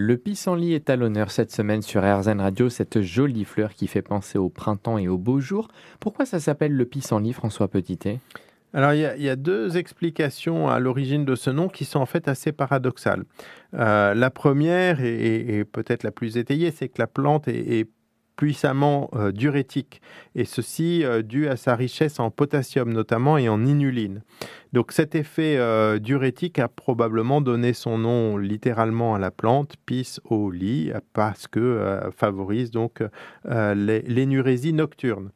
Le pissenlit est à l'honneur cette semaine sur RZN Radio, cette jolie fleur qui fait penser au printemps et au beau jour. Pourquoi ça s'appelle le pissenlit, François Petitet? Alors, il y, a, deux explications à l'origine de ce nom qui sont en fait assez paradoxales. Euh, la première, et, peut-être la plus étayée, c'est que la plante est puissamment euh, diurétique, et ceci euh, dû à sa richesse en potassium notamment et en inuline. Donc cet effet euh, diurétique a probablement donné son nom littéralement à la plante, pis au lit, parce que favorise donc l'énurésie nocturne.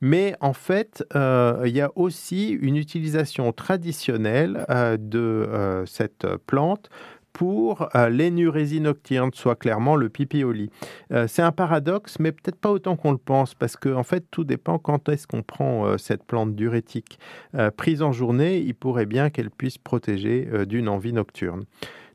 Mais en fait, il y a aussi une utilisation traditionnelle de cette plante pour euh, l'énurésie nocturne, soit clairement le pipi au lit. Euh, c'est un paradoxe, mais peut-être pas autant qu'on le pense, parce qu'en en fait, tout dépend quand est-ce qu'on prend euh, cette plante diurétique. prise en journée, il pourrait bien qu'elle puisse protéger d'une envie nocturne.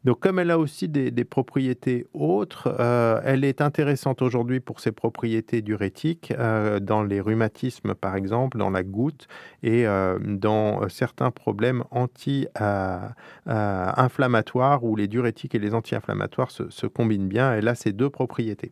Donc, comme elle a aussi des, propriétés autres, euh, elle est intéressante aujourd'hui pour ses propriétés diurétiques euh, dans les rhumatismes, par exemple, dans la goutte et euh, dans certains problèmes anti-inflammatoires où les diurétiques et les anti-inflammatoires se, se combinent bien. Elle a ces deux propriétés.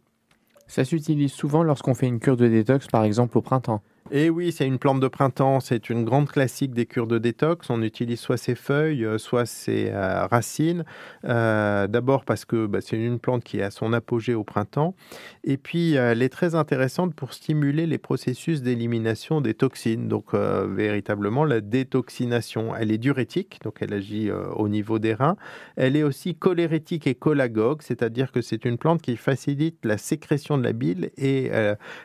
Ça s'utilise souvent lorsqu'on fait une cure de détox, par exemple au printemps? Et oui, c'est une plante de printemps, c'est une grande classique des cures de détox. On utilise soit ses feuilles, euh, soit ses euh, racines. Euh, d'abord parce que bah, c'est une plante qui à son apogée au printemps. Et puis, elle est très intéressante pour stimuler les processus d'élimination des toxines. Donc, véritablement, la détoxination. Elle est diurétique, donc elle agit au niveau des reins. Elle est aussi cholérétique et cholagogue, c'est-à-dire que c'est une plante qui facilite la sécrétion de la bile et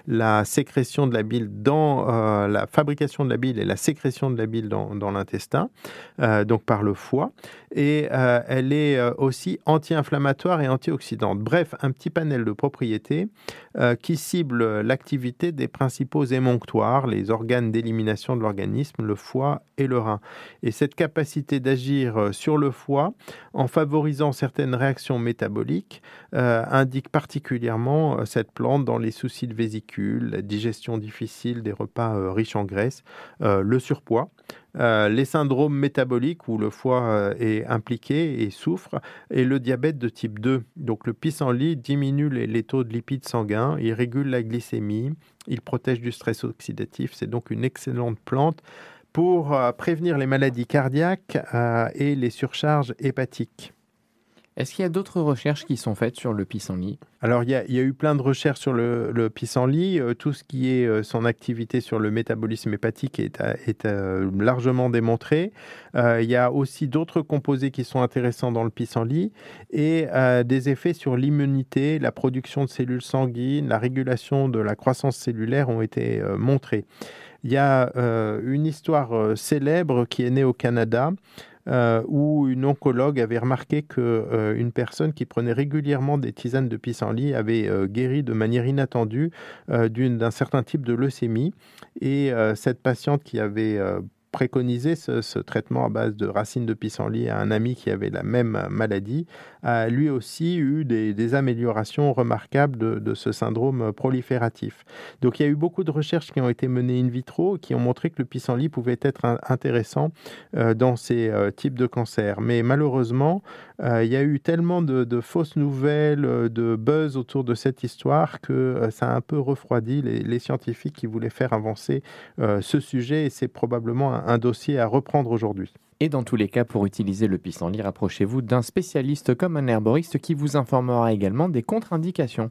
la sécrétion de la bile dans euh, la fabrication de la bile et la sécrétion de la bile dans, l'intestin, euh, donc par le foie. Et euh, elle est aussi anti-inflammatoire et antioxydante. Bref, un petit panel de propriétés qui cible l'activité des principaux émonctoires, les organes d'élimination de l'organisme, le foie et le rein. Et cette capacité d'agir sur le foie en favorisant certaines réactions métaboliques indique particulièrement cette plante dans les soucis de vésicule, la digestion difficile des repas euh, riches en graisse, euh, le surpoids, euh, les syndromes métaboliques où le foie est impliqué et souffre, et le diabète de type 2. Donc le pissenlit diminue les, taux de lipides sanguins, il régule la glycémie, il protège du stress oxydatif. C'est donc une excellente plante pour prévenir les maladies cardiaques et les surcharges hépatiques. Est-ce qu'il y a d'autres recherches qui sont faites sur le pissenlit? Alors, il y, a, eu plein de recherches sur le, pissenlit. Euh, tout ce qui est euh, son activité sur le métabolisme hépatique est, euh, largement démontré. il y a aussi d'autres composés qui sont intéressants dans le pissenlit et des effets sur l'immunité, la production de cellules sanguines, la régulation de la croissance cellulaire ont été montrés. Il y a une histoire célèbre qui est née au Canada euh, où une oncologue avait remarqué qu'une euh, une personne qui prenait régulièrement des tisanes de pissenlit avait euh, guéri de manière inattendue d'un certain type de leucémie. Et cette patiente qui avait préconisé ce, traitement à base de racines de pissenlit à un ami qui avait la même maladie, a lui aussi eu des, améliorations remarquables de, ce syndrome prolifératif. Donc il y a eu beaucoup de recherches qui ont été menées in vitro qui ont montré que le pissenlit pouvait être intéressant euh, dans ces euh, types de cancers. Mais malheureusement, euh, il y a eu tellement de, fausses nouvelles, de buzz autour de cette histoire que ça a un peu refroidi les, les scientifiques qui voulaient faire avancer ce sujet et c'est probablement un dossier à reprendre aujourd'hui. Et dans tous les cas, pour utiliser le pissenlit, rapprochez-vous d'un spécialiste comme un herboriste qui vous informera également des contre-indications.